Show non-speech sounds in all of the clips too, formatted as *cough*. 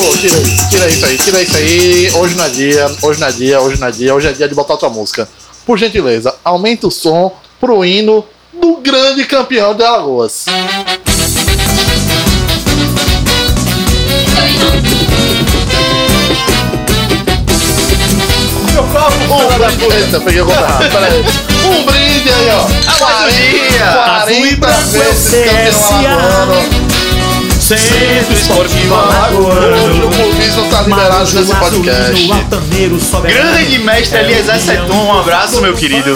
tira, tira isso aí, tira isso aí. Hoje não é dia, hoje não é dia, hoje não é dia, hoje é dia de botar outra música. Por gentileza, aumenta o som pro hino do grande campeão de Alagoas. Meu copo, Um brinde, eita, peguei o peraí. Um brinde aí, ó. mais um dia. 40 Azul e vezes branco é campeão CSA. alagoano. Centro Esportivo Hoje o Alagoano. clubismo tá liberado nesse podcast. Grande mestre Eliezer Seton, um abraço, meu querido.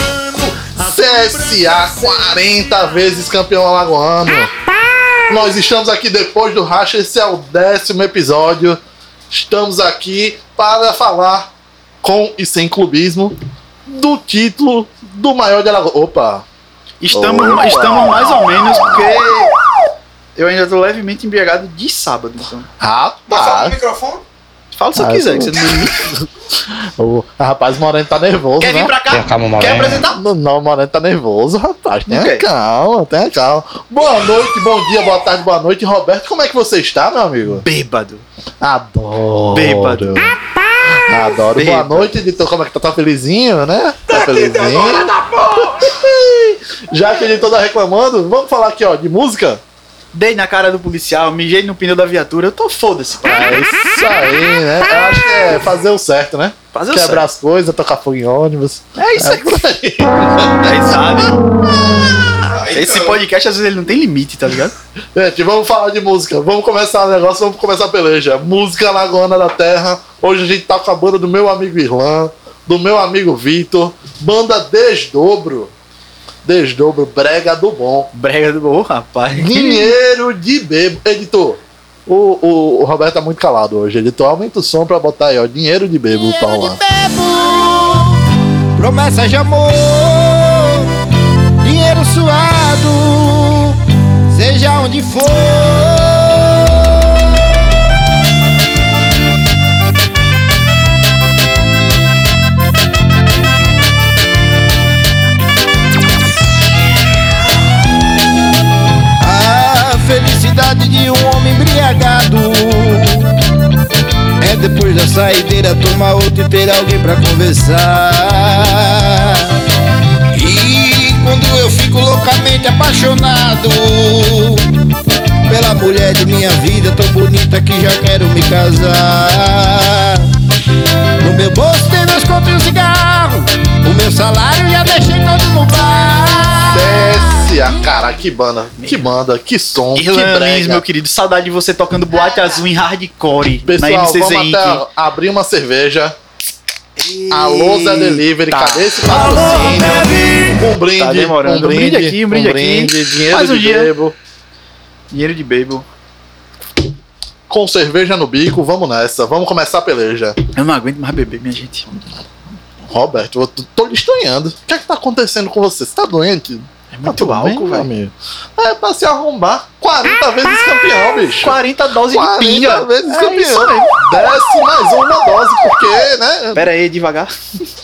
CSA 40 vezes campeão alagoano. Nós estamos aqui depois do racha, esse é o décimo episódio. Estamos aqui para falar com e sem clubismo do título do maior de Alagoas. Opa! Estamos, Opa. estamos mais ou menos porque eu ainda tô levemente embriagado de sábado, então. Rapaz! microfone? Fala se você Ah, quiser, que você não me... *laughs* O rapaz Moreno tá nervoso, Quer né? vir pra cá? Quer apresentar? Não, não, o Moreno tá nervoso, rapaz. Tenha Ok. calma, tenha calma. Boa noite, bom dia, boa tarde, boa noite. Roberto, como é que você está, meu amigo? Bêbado. Adoro. Bêbado. Adoro. Boa Bêbado. noite, editor. Como é que tá? Tá felizinho, né? Tá felizinho. *laughs* Já que o editor tá reclamando, vamos falar aqui, ó, de música? Dei na cara do policial, mijei no pneu da viatura, eu tô foda-se. É isso aí, né? Eu acho que é fazer o certo, né? Fazer o Quebrar as coisas, tocar fogo em ônibus. É isso aí. *laughs* Aí sabe. Esse podcast às vezes ele não tem limite, tá ligado? Gente, vamos falar de música. Vamos começar o negócio, vamos começar a peleja. Música Lagoana da Terra. Hoje a gente tá com a banda do meu amigo Irlan, do meu amigo Vitor. Banda Desdobro. Desdobro, brega do bom. Brega do bom, rapaz. Dinheiro de bebo. Editor, o, o, o Roberto tá muito calado hoje. Editor, aumenta o som pra botar aí, ó. Dinheiro de bebo pra rolar. Promessa de amor, dinheiro suado, seja onde for. De um homem embriagado é depois da saideira tomar outro e ter alguém pra conversar. E quando eu fico loucamente apaixonado pela mulher de minha vida, tão bonita que já quero me casar. No meu bolso tem dois contos e um cigarro, o meu salário já deixei todo no bar. Cara, que banda, que banda, que som, que Irlandês, brega. meu querido, saudade de você tocando boate azul em hardcore na Pessoal, MCZ vamos até abrir uma cerveja. Alô, Zé Delivery, Eita. cadê esse patrocínio? Um brinde, Tá demorando. um brinde, aqui, um brinde aqui. dinheiro Mais um de dia. bebo. Dinheiro de bebo. Com cerveja no bico, vamos nessa, vamos começar a peleja. Eu não aguento mais beber, minha gente. Roberto, eu tô- tô lhe estranhando. O que é que tá acontecendo com você? Você tá doente? É muito álcool, velho. É pra se arrombar. 40 vezes campeão, bicho. 40 doses de 40 pinga. vezes É campeão. aí. Desce mais uma dose, porque, né? Pera aí, devagar.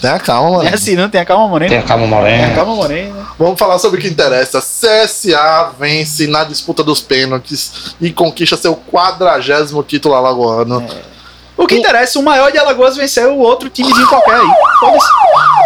Tenha calma, mano. É assim, não? Tem a calma morena. Tem a calma Tem a morena. calma morena. Vamos falar sobre o que interessa. CSA vence na disputa dos pênaltis e conquista seu quadragésimo título alagoano. O que interessa, o maior de Alagoas venceu o outro timezinho qualquer aí. Foda-se.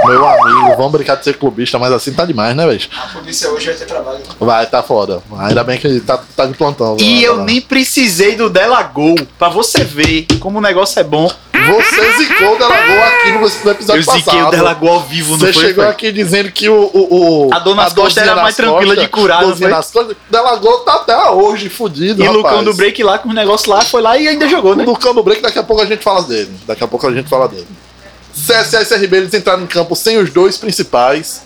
Meu amigo, vamos brincar de ser clubista, mas assim tá demais, né, velho? A polícia hoje vai ter trabalho. Vai, tá foda. Ainda bem que ele tá, tá de plantão. E vai, eu vai. nem precisei do Delagol pra você ver como o negócio é bom. Você zicou o Delagol aqui no, no episódio Eu ziquei passado. o Delagol ao vivo, não Você foi? chegou foi? aqui dizendo que o. o, o A nas costas dorzinha era mais tranquila de curar, foi? nas costas. Delagol tá até hoje fudido, E rapaz. Lucão do break lá com os negócios lá, foi lá e ainda jogou, O né? Lucão do break, daqui a pouco a gente fala dele. Daqui a pouco a gente fala dele. CSA e CRB eles entraram em campo sem os dois principais.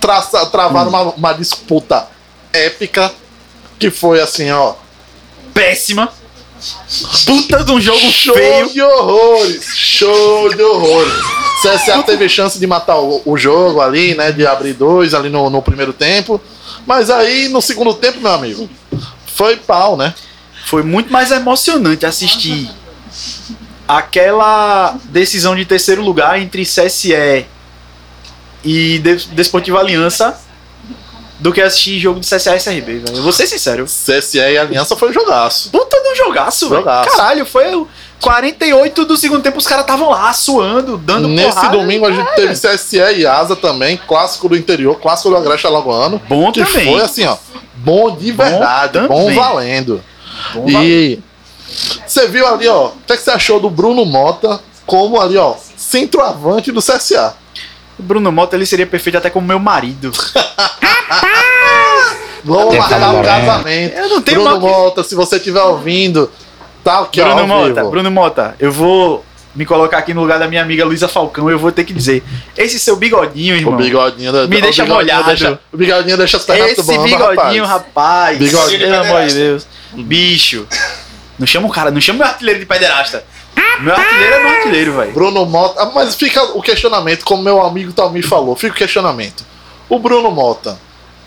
Traça, travaram Hum. uma, uma disputa épica. Que foi assim, ó. Péssima. Puta de um jogo Show feio. de horrores! Show de horrores! CSA teve chance de matar o, o jogo ali, né? De abrir dois ali no, no primeiro tempo. Mas aí no segundo tempo, meu amigo, foi pau, né? Foi muito mais emocionante assistir aquela decisão de terceiro lugar entre CSE e De- Desportiva Aliança do que assistir jogo de CSA e CRB, velho. Eu vou ser sincero. CSE e Aliança foi um jogaço. Puta de um jogaço, velho. Caralho, foi o 48 do segundo tempo, os caras estavam lá suando, dando Nesse porrada. domingo a gente teve CSE e Asa também, clássico do interior, clássico do Agreste Alagoano. Bom que também. foi assim, ó, bom de verdade, bom, também. valendo. Bom e você viu ali, ó, o que, é que você achou do Bruno Mota como ali, ó, centroavante do CSA? O Bruno Mota ele seria perfeito até como meu marido. Vamos Tem marcar um casamento. Eu não tenho Bruno mal Mota, se você estiver ouvindo, tá aqui, Bruno ao Mota, vivo. Bruno Mota, eu vou me colocar aqui no lugar da minha amiga Luísa Falcão, eu vou ter que dizer, esse seu bigodinho, O irmão. bigodinho da, Me o deixa bigodinho molhado. Deixa, o bigodinho deixa as pernas Esse bigodinho, rapaz. Bigodinho Pelo amor de Deus. Bicho. Não chama o cara, não chama meu artilheiro de pederasta. Meu artilheiro é meu artilheiro, velho. Bruno Mota. Ah, Mas fica o questionamento, como meu amigo Talmi falou, fica o questionamento. O Bruno Mota,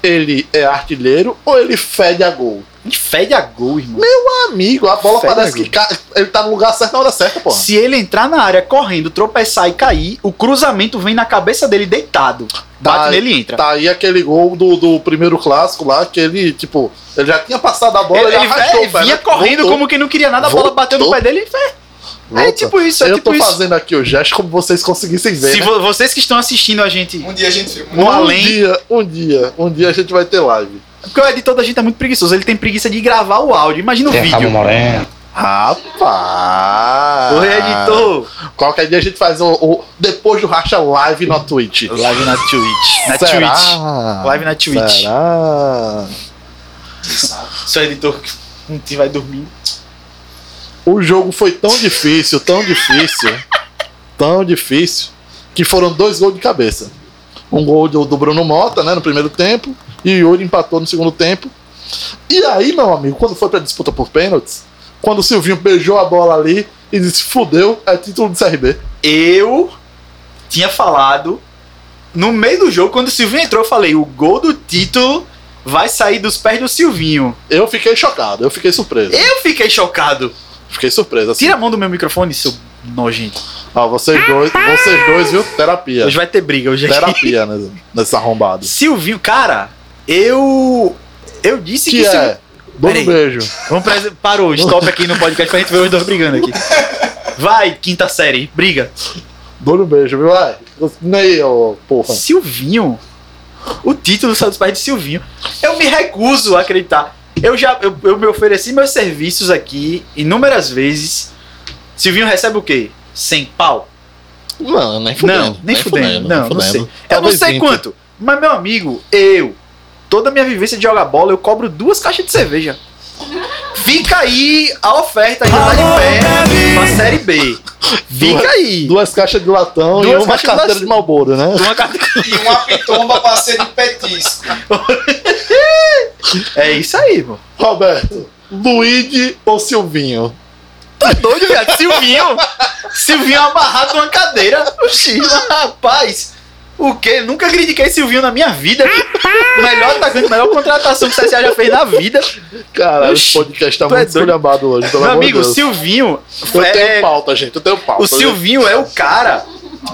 ele é artilheiro ou ele fede a gol? Gente fede a gol, irmão. Meu amigo, a bola Fede parece a que ca- ele tá no lugar certo na hora certa, porra. Se ele entrar na área correndo, tropeçar e cair, o cruzamento vem na cabeça dele deitado. Bate Tá- nele e entra. Tá aí aquele gol do, do primeiro clássico lá, que ele, tipo, ele já tinha passado a bola, Ele, ele, ele, arrastou ele vinha né? correndo Voltou, como quem não queria nada, a bola Voltou. bateu no pé dele e fez. É tipo isso, é Eu tipo tô isso. fazendo aqui o gesto como vocês conseguissem ver, Se né? vo- vocês que estão assistindo a gente Um dia a gente no um além, dia, um dia, um dia a gente vai ter live. porque o editor da gente é muito preguiçoso, ele tem preguiça de gravar o áudio. Imagina o Tem Fábio vídeo. Moreno. Rapaz! O editor. Qualquer dia a gente faz o, o- depois do racha live na Twitch. Live na Twitch. Na Será? Twitch. Live na Twitch. Será? Seu editor dia vai dormir. O jogo foi tão difícil, tão difícil, tão difícil, que foram dois gols de cabeça. Um gol do, do Bruno Mota, né, no primeiro tempo, e o Yuri empatou no segundo tempo. E aí, meu amigo, quando foi pra disputa por pênaltis, quando o Silvinho beijou a bola ali e disse: fudeu, é título do CRB. Eu tinha falado no meio do jogo, quando o Silvinho entrou, eu falei: o gol do título vai sair dos pés do Silvinho. Eu fiquei chocado, eu fiquei surpreso. Eu fiquei chocado. Fiquei surpreso. Assim. Tira a mão do meu microfone, seu nojento. Ó, vocês dois, vocês dois, viu? Terapia. Hoje vai ter briga. Hoje aqui. Terapia nesse, nesse arrombado. *laughs* Silvinho, cara, eu. Eu disse que, Que é? Silvinho. Dou um beijo. Vamos prese... Parou, stop aqui no podcast pra gente ver os dois brigando aqui. Vai, quinta série, briga. Dou um beijo, viu? Vai. Nem, ô, porra. Silvinho? O título saiu dos pais de Silvinho. Eu me recuso a acreditar. Eu já eu, eu me ofereci meus serviços aqui inúmeras vezes. Silvinho recebe o quê? 100 pau? Não, nem não, nem fudendo. Não, não sei. Eu não Talvez sei 20. quanto. Mas, meu amigo, eu, toda a minha vivência de jogar bola, eu cobro duas caixas de cerveja. Fica aí a oferta ainda tá de pé pra série B. Fica Duas- aí. Duas caixas de latão Duas e uma de carteira latão. de Malboro, né? Uma carta- E uma pitomba pra ser de petisco. *laughs* É isso aí, mano. Roberto, Luigi ou Silvinho? Tá doido, viado? Silvinho. Silvinho amarrado numa cadeira. Oxi, rapaz. O quê? Nunca critiquei Silvinho na minha vida. Melhor atacante, melhor contratação que o CSA já fez na vida. Cara, esse podcast tá é muito esculhambado hoje, pelo Meu amor amigo, Deus. Silvinho. Eu é- tenho pauta, gente, eu tenho pauta. O Silvinho é o cara.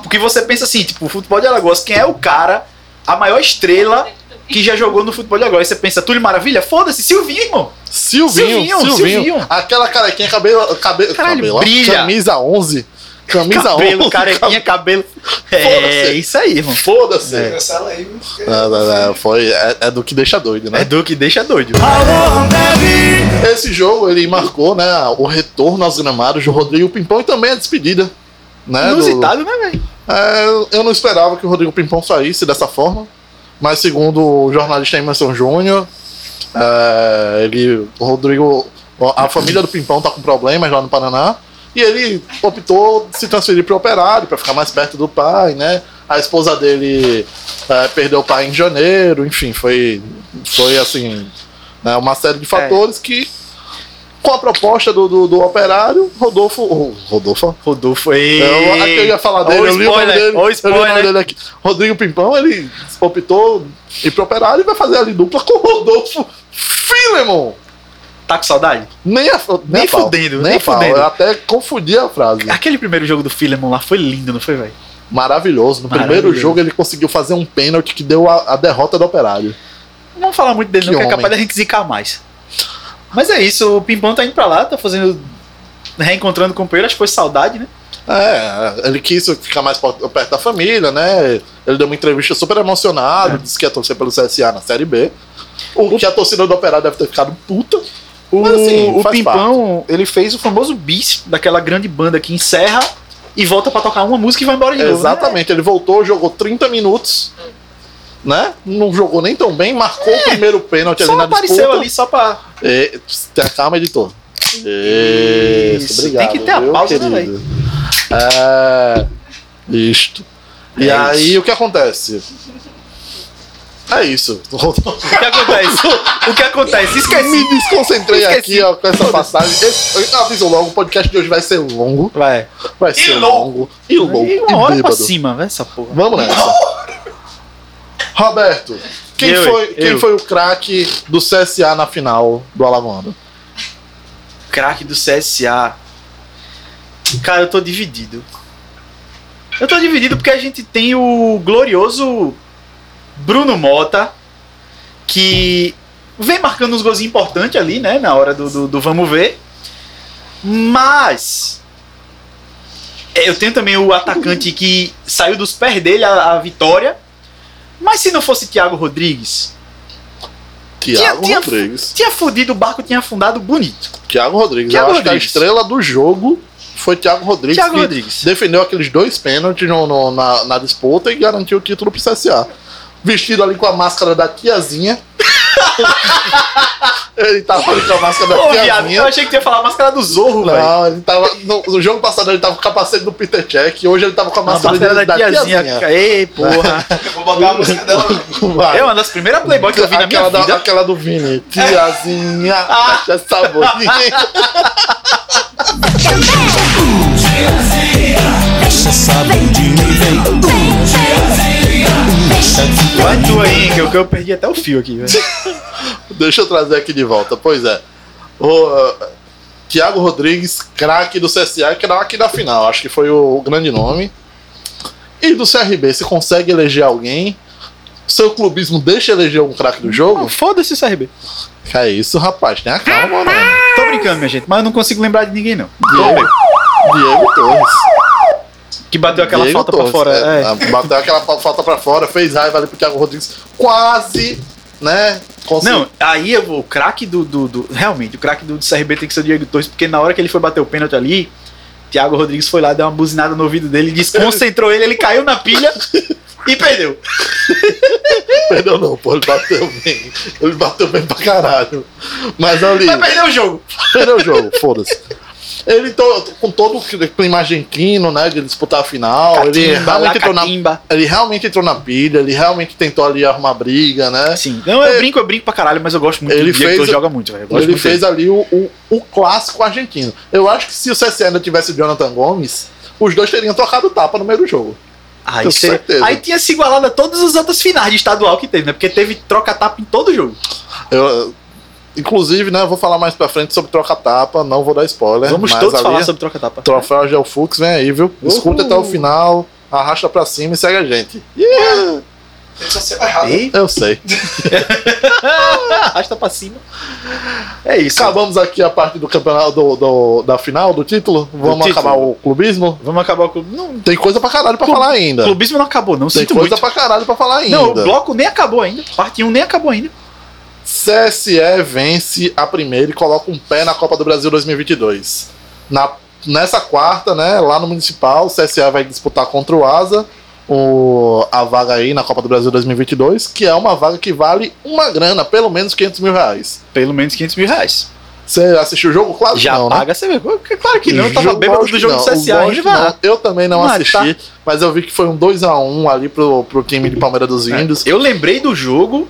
Porque você pensa assim, tipo, o futebol de Alagoas, quem é o cara, a maior estrela que já jogou no futebol de Alagoas? Você pensa, Túlio Maravilha? Foda-se, Silvinho, irmão. Silvinho, Silvinho, Silvinho, Silvinho. Aquela carequinha, cabelo, cabelo, Caralho, cabelo, brilha. camisa 11. Camisa cabelo, 11. carequinha, cabelo. É, isso aí, irmão. Foda-se. Cancela aí? Não, não, não, foi, é, é do que deixa doido, né? É do que deixa doido. Esse jogo ele marcou, né, o retorno aos gramados do Rodrigo Pimpão e também a despedida, né? do- Inusitado, né, velho? É, eu não esperava que o Rodrigo Pimpão saísse dessa forma, mas segundo o jornalista Emerson Júnior, é, ele, o Rodrigo, a família do Pimpão tá com problemas lá no Paraná e ele optou se transferir para o Operário para ficar mais perto do pai, né? A esposa dele é, perdeu o pai em janeiro, enfim, foi, foi assim, né, uma série de fatores que com a proposta do, do, do Operário, Rodolfo, oh, Rodolfo, Rodolfo aí. eu, aqui eu ia falar dele, o eu li o nome spoiler, dele. o eu li o nome spoiler. dele aqui. Rodrigo Pimpão, ele optou ir pro operário e vai fazer ali dupla com o Rodolfo Filemon. Tá com saudade? Nem a, nem Nem a fudendo, nem nem fudendo. Eu até confundi a frase. Aquele primeiro jogo do Filemon lá foi lindo, não foi, velho? Maravilhoso. No primeiro Maravilhoso. jogo ele conseguiu fazer um pênalti que deu a, a derrota do operário. Não vamos falar muito dele, Que não, que é capaz da gente zicar mais. Mas é isso, o Pimpão tá indo pra lá, tá fazendo. reencontrando o companheiro, acho que foi saudade, né? É, ele quis ficar mais perto da família, né? Ele deu uma entrevista super emocionado, disse que ia torcer pelo CSA na Série B. O que a torcida do Operário deve ter ficado puta. O, Mas, assim, o Pimpão, ele fez o famoso bis daquela grande banda que encerra e volta pra tocar uma música e vai embora de novo. né? Exatamente, ele voltou, jogou 30 minutos, né? Não jogou nem tão bem, marcou o primeiro pênalti Só ali apareceu disputa. ali só pra. E, tenha calma, editor. Isso, Isso, obrigado. tem que ter a pausa, né, querido? É. Isto. E É aí, isso. o que acontece? É isso. *laughs* O que acontece? o que acontece? Esqueci. Me desconcentrei Esqueci. aqui ó, com essa passagem. Esse, eu aviso logo, o podcast de hoje vai ser longo. Vai. Vai ser louco. longo. E louco. E E uma hora pra cima, vai essa porra. Vamos nessa. Roberto, quem, Eu, foi, eu. quem foi o craque do CSA na final do Alagoano? Craque do CSA. Cara, eu tô dividido. Eu tô dividido porque a gente tem o glorioso Bruno Mota, que vem marcando uns gols importantes ali, né? Na hora do, do, do vamos ver. Mas. Eu tenho também o atacante que saiu dos pés dele a, a vitória. Mas se não fosse Thiago Rodrigues, Tiago tinha- Rodrigues. tinha fudido o barco, tinha afundado bonito. Tiago Rodrigues. Thiago eu acho Rodrigues. que a estrela do jogo foi Thiago Rodrigues. Thiago que Rodrigues. defendeu aqueles dois pênaltis no- no- na, na disputa e garantiu o título pro CSA. Vestido ali com a máscara da tiazinha. *laughs* ele tava ali com a máscara da Ô, viado, tiazinha. eu achei que ia falar a máscara do Zorro, velho. Não, ele tava. No, no jogo passado ele tava com o capacete do Peter Check, hoje ele tava com a A máscara, máscara da, da, tiazinha. tiazinha. Ei, porra. *laughs* Eu vou botar a música dela. Vai. é uma das primeiras Playboy que eu vi na minha aquela, da- vida. aquela do Vini. Tiazinha, Ah. acha saborinha. Deixa essa bundinha e vem. Vai tu aí, que eu, que eu perdi até o fio aqui, velho. *laughs* Deixa eu trazer aqui de volta. Pois é. O uh, Thiago Rodrigues, craque do CSA, craque da final. Acho que foi o, o grande nome. E do CRB, se consegue eleger alguém, seu clubismo deixa eleger um craque do Oh, jogo? Foda-se o CRB. Que é isso, rapaz. Tenha calma, mano. Tô brincando, minha gente, mas eu não consigo lembrar de ninguém, não. Diego, Diego Torres. Que bateu aquela Diego falta pra Torres, fora. é, É. Bateu aquela fa- falta pra fora, fez raiva ali pro Thiago Rodrigues. Quase, né? Conseguiu. Não, aí o craque do, do, do- Realmente, o craque do, do CRB tem que ser o Diego Torres, porque na hora que ele foi bater o pênalti ali, Thiago Rodrigues foi lá, deu uma buzinada no ouvido dele, desconcentrou ele, ele caiu na pilha *laughs* e perdeu. Perdeu não, pô, ele bateu bem. Ele bateu bem pra caralho. Mas ali, Mas perdeu o jogo. perdeu o jogo, foda-se. Ele to- com todo o clima argentino, né, de disputar a final, ele Catimba, lá, realmente, entrou na, ele realmente entrou na pilha, ele realmente tentou ali arrumar briga, né? Sim. Não, eu É. brinco, eu brinco pra caralho, mas eu gosto muito Ele fez- joga muito, velho. Ele muito fez dele. ali o, o, o clássico argentino. Eu acho que se o CSA ainda tivesse o Jonathan Gomes, os dois teriam trocado tapa no meio do jogo. Aí, cê- aí tinha se igualado a todas as outras finais de estadual que teve, né? Porque teve troca-tapa em todo jogo. Eu, inclusive, né, eu vou falar mais pra frente sobre troca-tapa, não vou dar spoiler. Vamos mas todos ali- falar sobre troca-tapa. Troféu Geofux vem aí, viu? Escuta Uhul. até o final, arrasta pra cima e segue a gente. Yeah. Ei, eu sei. *laughs* arrasta pra cima. É isso. Acabamos aqui a parte do campeonato do, do- da final, do título. Vamos título. acabar o clubismo. Vamos acabar o clube. Não, Tem coisa pra caralho pra falar ainda. o clubismo não acabou, não. Tem Sinto coisa muito. pra caralho pra falar ainda. Não, o bloco nem acabou ainda. Parte 1 nem acabou ainda. CSE vence a primeira e coloca um pé na Copa do Brasil 2022. Na, nessa quarta, né, lá no Municipal, o CSE vai disputar contra o Asa o, a vaga aí na Copa do Brasil 2022, que é uma vaga que vale uma grana, pelo menos 500 mil reais. Pelo menos 500 mil reais. Você assistiu o jogo? Claro que Já não, né? paga, você vê. Claro que não, eu tava bêbado do jogo que do não, CSA não. Eu também não Mas assisti, mas eu vi que foi um 2x1 ali pro, pro time de Palmeiras dos Índios. Eu lembrei do jogo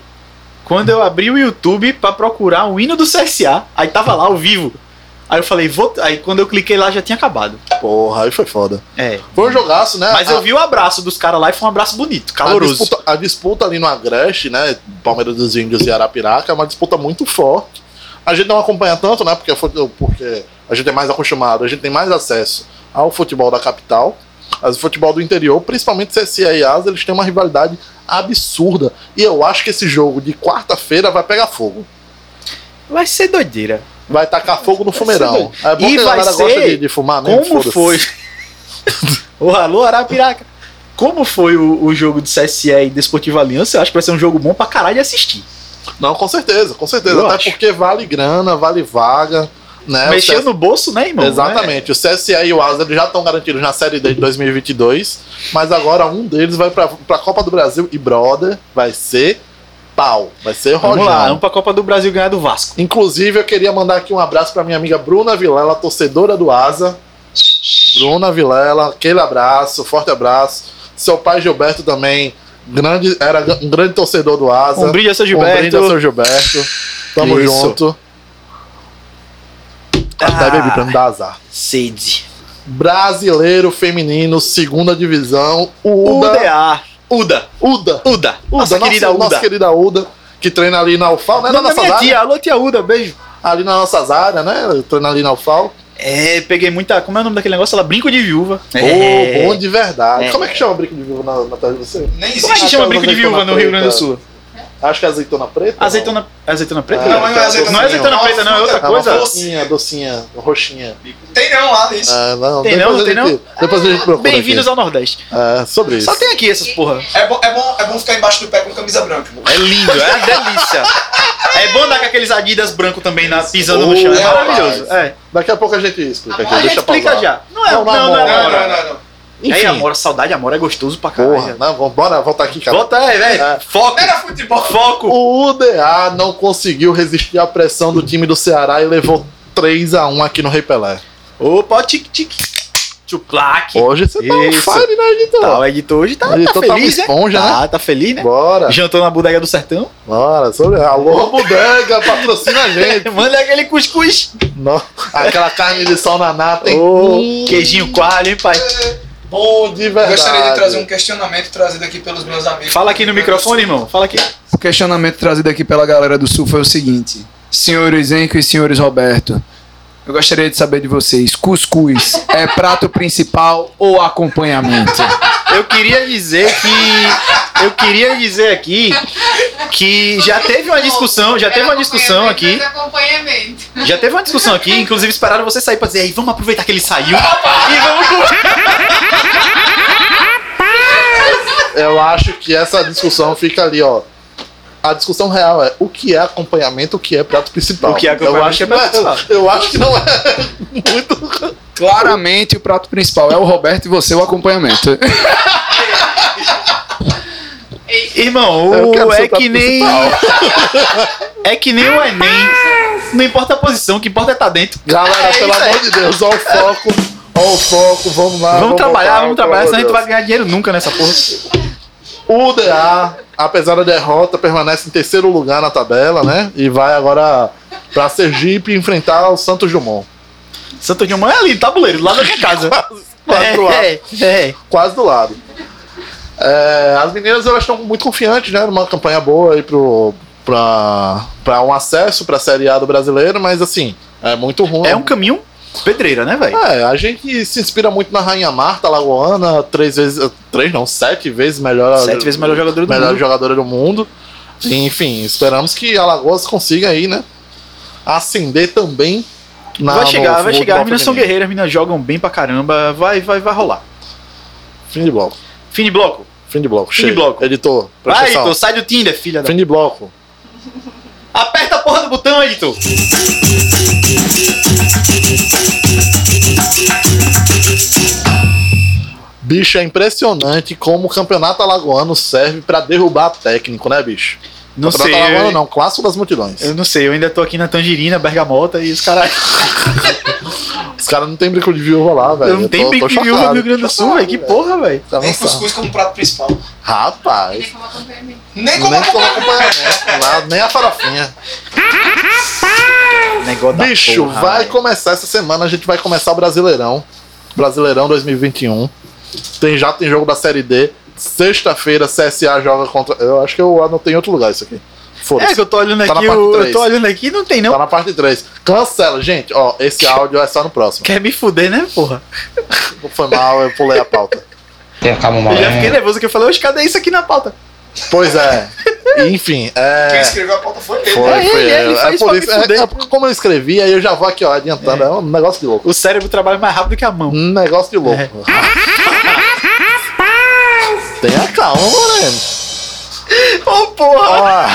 quando eu abri o YouTube pra procurar o hino do CSA. Aí tava lá ao vivo. Aí eu falei, vou. Aí quando eu cliquei lá já tinha acabado. Porra, aí foi foda. É. Foi um jogaço, né? Mas A- eu vi o abraço dos caras lá e foi um abraço bonito, A caloroso. disputa, a disputa ali no Agreste, né? Palmeiras dos Índios e Arapiraca, é uma disputa muito forte. A gente não acompanha tanto, né? Porque, porque a gente é mais acostumado, a gente tem mais acesso ao futebol da capital. Mas o futebol do interior, principalmente CSA e Asa, eles têm uma rivalidade absurda. E eu acho que esse jogo de quarta-feira vai pegar fogo. Vai ser doideira. Vai tacar fogo no fumeirão. ser É bom E que a vai galera ser gosta de, de fumar mesmo. Como foda-se. foi? *laughs* o alô, Arapiraca. Como foi o, o jogo de CSE e Desportivo Aliança? Eu acho que vai ser um jogo bom pra caralho de assistir. Não, com certeza, com certeza. Eu Até acho. porque vale grana, vale vaga. Né? Mexeu CS no bolso, né, irmão? Exatamente. O CSA e o Asa já estão garantidos na Série D de 2022, mas agora um deles vai pra, pra Copa do Brasil e, brother, vai ser pau. Vai ser Vamos rojão. lá, vamos pra Copa do Brasil ganhar do Vasco. Inclusive, eu queria mandar aqui um abraço pra minha amiga Bruna Vilela, torcedora do Asa. Bruna Vilela, aquele abraço, forte abraço. Seu pai Gilberto também, grande, era um grande torcedor do Asa. Um brinde a seu Um brinde Gilberto. a seu Gilberto. Tamo Isso. junto. Até Ah. bebi pra não dar azar. Sede. Brasileiro Feminino, segunda divisão. Uda. UDA. Uda. Uda. Uda. Nossa Uda, querida nossa, Uda. nossa querida Uda, que treina ali na UFAL, né? Na nossas minha áreas. tia. Alô, tia Uda. Beijo. Ali nas nossas áreas, né? Treina ali na UFAL. É, peguei muita... Como é o nome daquele negócio? Ela brinco de viúva. Ô, É. bom de verdade. É. Como é que chama brinco de viúva na, na terra de você? Nem existe. Como é que chama brinco de viúva no Rio Grande do. Sul? Acho que é azeitona preta. Azeitona, azeitona preta? É, Não, não é azeitona Não é azeitona preta, não, é outra É coisa. docinha, docinha, roxinha. Tem não lá isso. É, não, Tem não, tem gente- Depois a gente procura Bem-vindos ao Nordeste. É, sobre isso. Só tem aqui essas porra. É bom, é, bom, é bom ficar embaixo do pé com camisa branca. É lindo, é uma delícia. É bom dar com aqueles Adidas branco também na, pisando no chão. É é, maravilhoso. É. Daqui a pouco a gente explica aqui. A gente Deixa explica pausar. já. Não é, Não, não, não, não, é Não, Amora. não, não, não. Aí, Enfim, Amora, saudade, Amora é gostoso pra porra, caralho. não, vamos, bora voltar aqui, cara. Volta aí, velho. É. Foco. Era futebol. Foco. O UDA não conseguiu resistir à pressão do time do Ceará e levou 3x1 aqui no Rei Pelé. Opa, tic-tic. Chuplaque. Hoje você tá on Isso. fire, né, editor? Tá, o editor hoje tá, O tá editor tá uma feliz, né? esponja, tá, né? tá feliz, né? Bora, Jantou na bodega do sertão. bora. Sobre... Alô, *laughs* bodega, patrocina a gente. *laughs* Manda aquele cuscuz. Não, Aquela carne de sol na nata, hein? Hum, queijinho coalho, hein, pai? Bom de verdade. Gostaria de trazer um questionamento trazido aqui pelos meus amigos. Fala aqui no microfone, irmão. Fala aqui. O questionamento trazido aqui pela galera do Sul foi o seguinte: Senhores Enco e senhores Roberto, eu gostaria de saber de vocês: cuscuz é prato principal ou acompanhamento? Eu queria dizer que. Eu queria dizer aqui que já teve uma discussão, já teve uma discussão aqui. Acompanhamento. Já teve uma discussão aqui, inclusive esperaram você sair pra dizer, aí vamos aproveitar que ele saiu e vamos. Eu acho que essa discussão fica ali, ó. A discussão real é o que é acompanhamento, o que é prato principal. O que é acompanhamento, eu acho que é prato não é- principal. Eu acho que não é muito. Claramente o prato principal é o Roberto e você o acompanhamento. Irmão, o, é que nem. *laughs* É que nem o Enem. Não importa a posição, o que importa é estar dentro. Galera, É pelo amor de Deus, ó o foco. Ó o foco, vamos lá. Vamos trabalhar, voltar, vamos trabalhar, senão a gente vai ganhar dinheiro nunca nessa porra. O UDA, apesar da derrota, permanece em terceiro lugar na tabela, né? E vai agora pra Sergipe enfrentar o Santos Dumont. Santo Mãe é ali, tabuleiro, do lado da minha *laughs* casa. Quase do lado. é, é. Quase do lado. É, as meninas elas estão muito confiantes, né? Numa campanha boa aí pro, pra, pra um acesso pra Série A do brasileiro, mas assim, é muito ruim. É um caminho pedreira, né, velho? É, a gente se inspira muito na Rainha Marta Lagoana, três vezes. Três não, sete vezes melhor. Sete vezes melhor jogadora do melhor mundo. jogadora do mundo. Enfim, esperamos que a Lagoas consiga aí, né? Ascender também. Na, vai chegar, no vai chegar. As meninas são guerreiras, as meninas jogam bem pra caramba. Vai, vai, vai rolar. Fim de bloco. Fim de bloco. Fim de bloco. Fim de chega. bloco. Editor, Vai, editor, sai do Tinder, filha da. Fim de bloco. *laughs* Aperta a porra do botão, editor. Bicho, é impressionante como o campeonato alagoano serve pra derrubar técnico, né, bicho? Não sei. Eu, não, clássico das multidões. eu não sei, eu ainda tô aqui na Tangerina, Bergamota e os caras. *laughs* Os caras não tem brinco de viúva lá, velho. Eu não tô- brinco tô de viúva no Rio Grande do Sul, velho. Que porra, velho. Tá Nem cuscuz como prato principal. Rapaz. Nem como acompanhamento. Nem como acompanhamento, nem a farofinha. Negócio da Bicho, porra, vai velho. começar essa semana, a gente vai começar o Brasileirão. Brasileirão 2021. Tem, já tem jogo da Série D. Sexta-feira, CSA joga contra. Eu acho que eu anotei em outro lugar isso aqui. É Foda-se. que eu tô olhando Tá aqui, o- eu tô olhando aqui não tem não. Tá na parte 3. Cancela, gente. Ó, esse áudio é só no próximo. Quer me fuder, né, porra? Foi mal, eu pulei a pauta. Eu já fiquei nervoso que eu falei, oxe, cadê isso aqui na pauta? Pois é. Enfim, Quem é. escreveu a pauta foi ele. Foi, É foi. ele, é, ele é fez por isso, é, é como eu escrevi, aí eu já vou aqui, ó, adiantando. É, um negócio de louco. O cérebro trabalha mais rápido que a mão. Um negócio de louco. Tenha calma, Moreno. Ô, porra! Ó,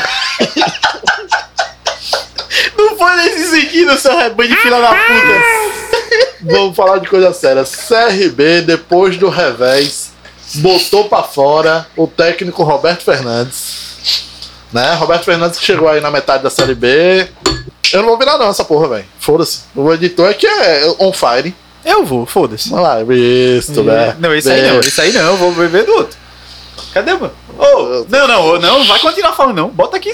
*laughs* Não foi nesse sentido, seu rebanho de fila da puta. vamos falar de coisa séria. CRB, depois do revés, botou pra fora o técnico Roberto Fernandes. Né? Roberto Fernandes que chegou aí na metade da Série B. Eu não vou virar não essa porra, velho. Foda-se. O editor é que é on fire. Eu vou, foda-se. Vamos lá, visto, né? Não, esse aí não, esse aí não, eu vou beber do outro. Cadê, mano? Ô, não, não, não, vai continuar falando não. Bota aqui.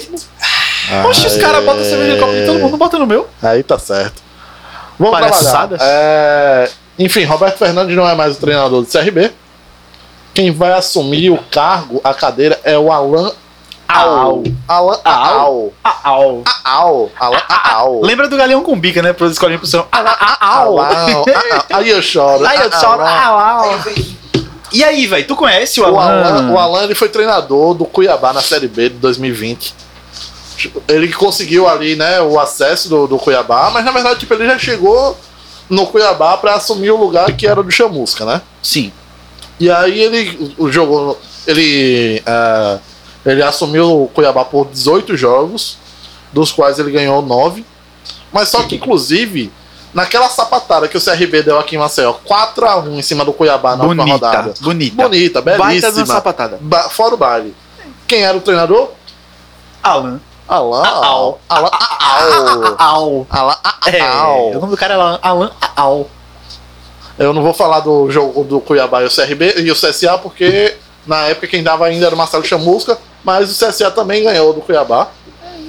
Oxe, os caras botam cerveja no copo de todo mundo, bota no meu. Aí tá certo. Vamos trabalhar. É, Enfim, Roberto Fernandes não é mais o treinador do CRB. Quem vai assumir o cargo, a cadeira, é o Alan Al. Alan Al. Ah, au. Al. Alan Al. Lembra do Galeão com bica, né? Para os escolinhos pro seu. Ah, ah, ah, au. Aí eu choro. Aí eu choro. Ah, au. E aí, velho, tu conhece o O Alan? Alan, o Alan ele foi treinador do Cuiabá na Série B de 2020. Ele conseguiu ali, né, o acesso do, do Cuiabá, mas na verdade, tipo, ele já chegou no Cuiabá para assumir o lugar que era do Chamusca, né? Sim. E aí ele o- jogou. Ele, é, ele assumiu o Cuiabá por 18 jogos, dos quais ele ganhou 9. Mas só que, inclusive, naquela sapatada que o CRB deu aqui em Maceió, 4x1 em cima do Cuiabá na última Bonita, rodada. bonita. Bonita, Baita belíssima. sapatada. Ba- fora o baile. Quem era o treinador? Alan. Alan. Au. Alan. Alan. É, o nome do cara é Alan, Alan Au. Eu não vou falar do jogo do Cuiabá e o CRB e o CSA, porque na época quem dava ainda era o Marcelo Chamusca, mas o CSA também ganhou do Cuiabá.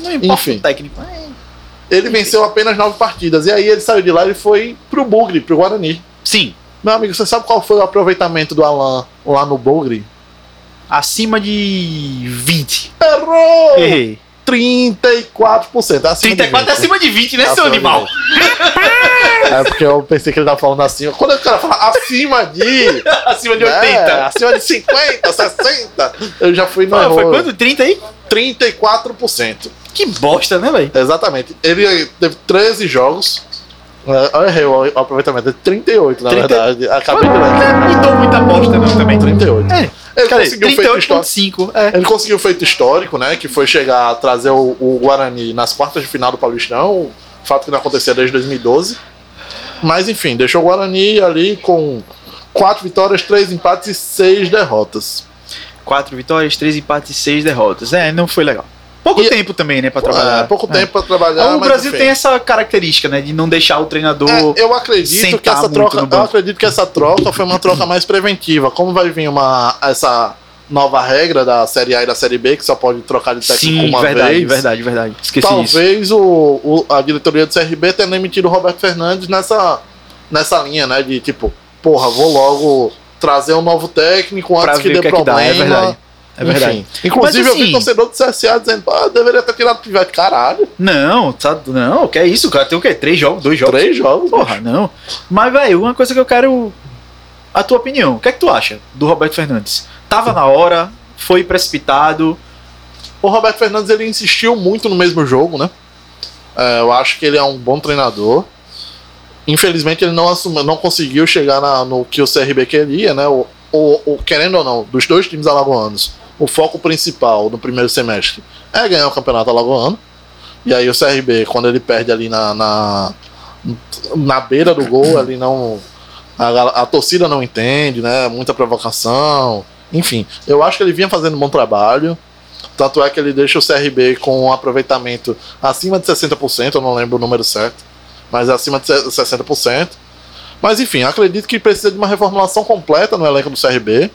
Não importa Enfim. o técnico. É. Ele venceu apenas nove partidas. E aí ele saiu de lá e foi pro Bugre, pro Guarani. Sim, Meu amigo, você sabe qual foi o aproveitamento do Alan lá no Bugre? acima de 20. Errou! Errei. 34%. Acima de 34 é 20. acima de 20, né, Acima seu de animal? 20. É porque eu pensei que ele tava falando acima. Quando o cara fala acima de. *laughs* acima de né, 80. acima de 50, 60, eu já fui no Ah, foi quanto? 30 aí? 34%. Que bosta, né, velho? Exatamente. Ele teve 13 jogos. É, Eu errei o aproveitamento. É 38, na 30. verdade. Acabei de ler. Não dou muita bosta, não, também. 38. É, Ele cadê? conseguiu um feito histórico. 38,5. É. Ele conseguiu um feito histórico, né? Que foi chegar a trazer o, o Guarani nas quartas de final do Paulistão. Fato que não acontecia desde 2012. Mas enfim, deixou o Guarani ali com quatro vitórias, três empates e seis derrotas. 4 vitórias, 3 empates e 6 derrotas. É, não foi legal. Pouco E- tempo também, né, pra trabalhar. É, pouco É. tempo pra trabalhar. o Brasil enfim. tem essa característica, né, de não deixar o treinador. É, eu acredito que essa troca, eu acredito que essa troca foi uma troca mais preventiva. Como vai vir uma essa nova regra da Série A e da Série B que só pode trocar de técnico Sim, uma verdade, vez. verdade, verdade. Esqueci disso. Talvez o, o- a diretoria do CRB tenha demitido o Roberto Fernandes nessa nessa linha, né, de tipo, porra, vou logo trazer um novo técnico antes que dê que é que dá, problema. é verdade. É Enfim. verdade. Inclusive Mas, eu vi assim- torcedor do CSA dizendo, ah, deveria ter tirado o pivete, caralho. Não, tá, não, que é isso, cara? Tem o quê? Três jogos, dois jogos? Três jogos, Porra, não. Mas, velho, uma coisa que eu quero. A tua opinião. O que é que tu acha do Roberto Fernandes? Tava na hora, foi precipitado. O Roberto Fernandes ele insistiu muito no mesmo jogo, né? É, eu acho que ele é um bom treinador. Infelizmente ele não assumiu, não conseguiu chegar na- no que o CRB queria, né? O, o, querendo ou não, dos dois times alagoanos, o foco principal no primeiro semestre é ganhar o campeonato alagoano. E aí o CRB, quando ele perde ali na, na, na beira do gol, ali não. A, a torcida não entende, né? Muita provocação. Enfim, eu acho que ele vinha fazendo um bom trabalho. Tanto é que ele deixa o CRB com um aproveitamento acima de 60%, eu não lembro o número certo, mas acima de 60%. Mas enfim, acredito que precisa de uma reformulação completa no elenco do CRB.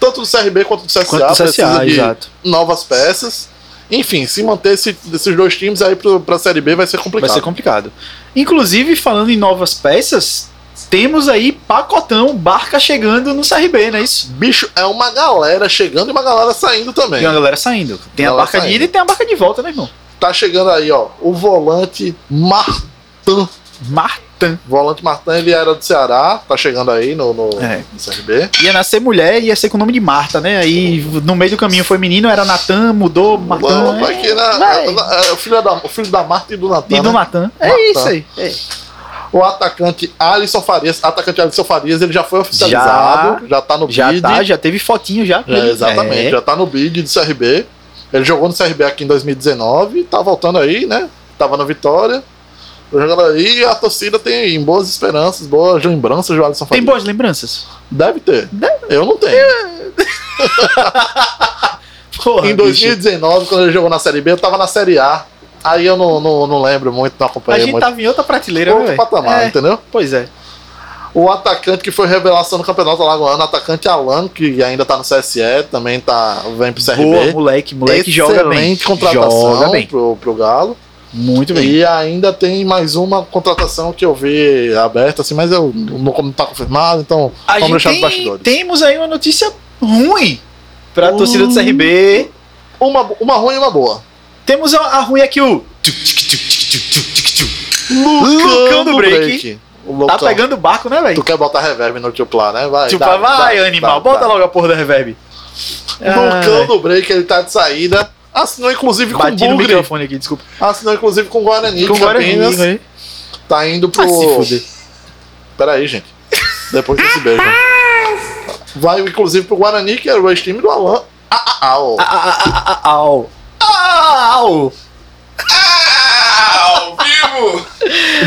Tanto do CRB quanto do CSA, Quanto do precisa CSA, de exato. novas peças. Enfim, se manter esse- esses dois times aí pro, pra Série B vai ser complicado. Vai ser complicado. Inclusive, falando em novas peças, temos aí pacotão, barca chegando no CRB, não é isso? Bicho, é uma galera chegando e uma galera saindo também. Tem uma galera saindo. Tem a Galera barca de saindo. ida e tem a barca de volta, né, irmão? Tá chegando aí, ó, o volante Martin. Martin. Volante Martin, ele era do Ceará, tá chegando aí no, no, É. no CRB. Ia nascer mulher e ia ser com o nome de Marta, né? Aí no meio do caminho foi menino, era Natan, mudou, Martin. Não, na, vai. na- é o, filho da, o filho da Marta e do Natan. E do né? Natan. É Natan. isso aí. É. O atacante Alisson Farias, atacante Alisson Farias, ele já foi oficializado, já, tá no Já bid. tá, já teve fotinho já. É, exatamente, É. já tá no bid do CRB. Ele jogou no CRB aqui em 2019, tá voltando aí, né? Tava no Vitória. Jogando aí e a torcida tem boas esperanças, boas lembranças do Alisson Tem boas lembranças? Deve ter. Eu não tenho. *laughs* Porra, em bicho. 2019, quando ele jogou na Série B, eu tava na Série A. Aí eu não, não, não lembro muito, não A acompanhei gente muito. tava em outra prateleira, né, Outro velho? patamar, É, entendeu? Pois é. O atacante que foi revelação no Campeonato Alagoano, atacante Alan, que ainda tá no CSE, também tá, vem pro CRB. Boa, moleque. Moleque joga bem. Excelente contratação Joga bem. Pro, pro Galo. Muito bem. E ainda tem mais uma contratação que eu vi aberta, assim, mas eu não, não tá confirmado, então A vamos deixar tem, bastidores. temos aí uma notícia ruim pra torcida do CRB. Uma, uma ruim e uma boa. Temos a, a ruim aqui, o. Lucão do break. Lucão. Tá pegando o barco, né, Tu velho? quer botar reverb no tupla, né? Vai, Tipo, dá, vai, dá, animal, dá, bota logo a porra da reverb. Lucão do break, ele tá de saída. Assinou inclusive com Bati no Bugre. microfone aqui, desculpa. Assinou inclusive com Guarani. Com Guarani, Campinas. né? Tá indo pro. Ah, se. Pera aí, gente. Depois desse beijo. Vai inclusive pro Guarani, que era o ex-time do Alan. Ah, ah, ah, ó. Ah, ah, ah, ah, ah, Au. Au. Vivo!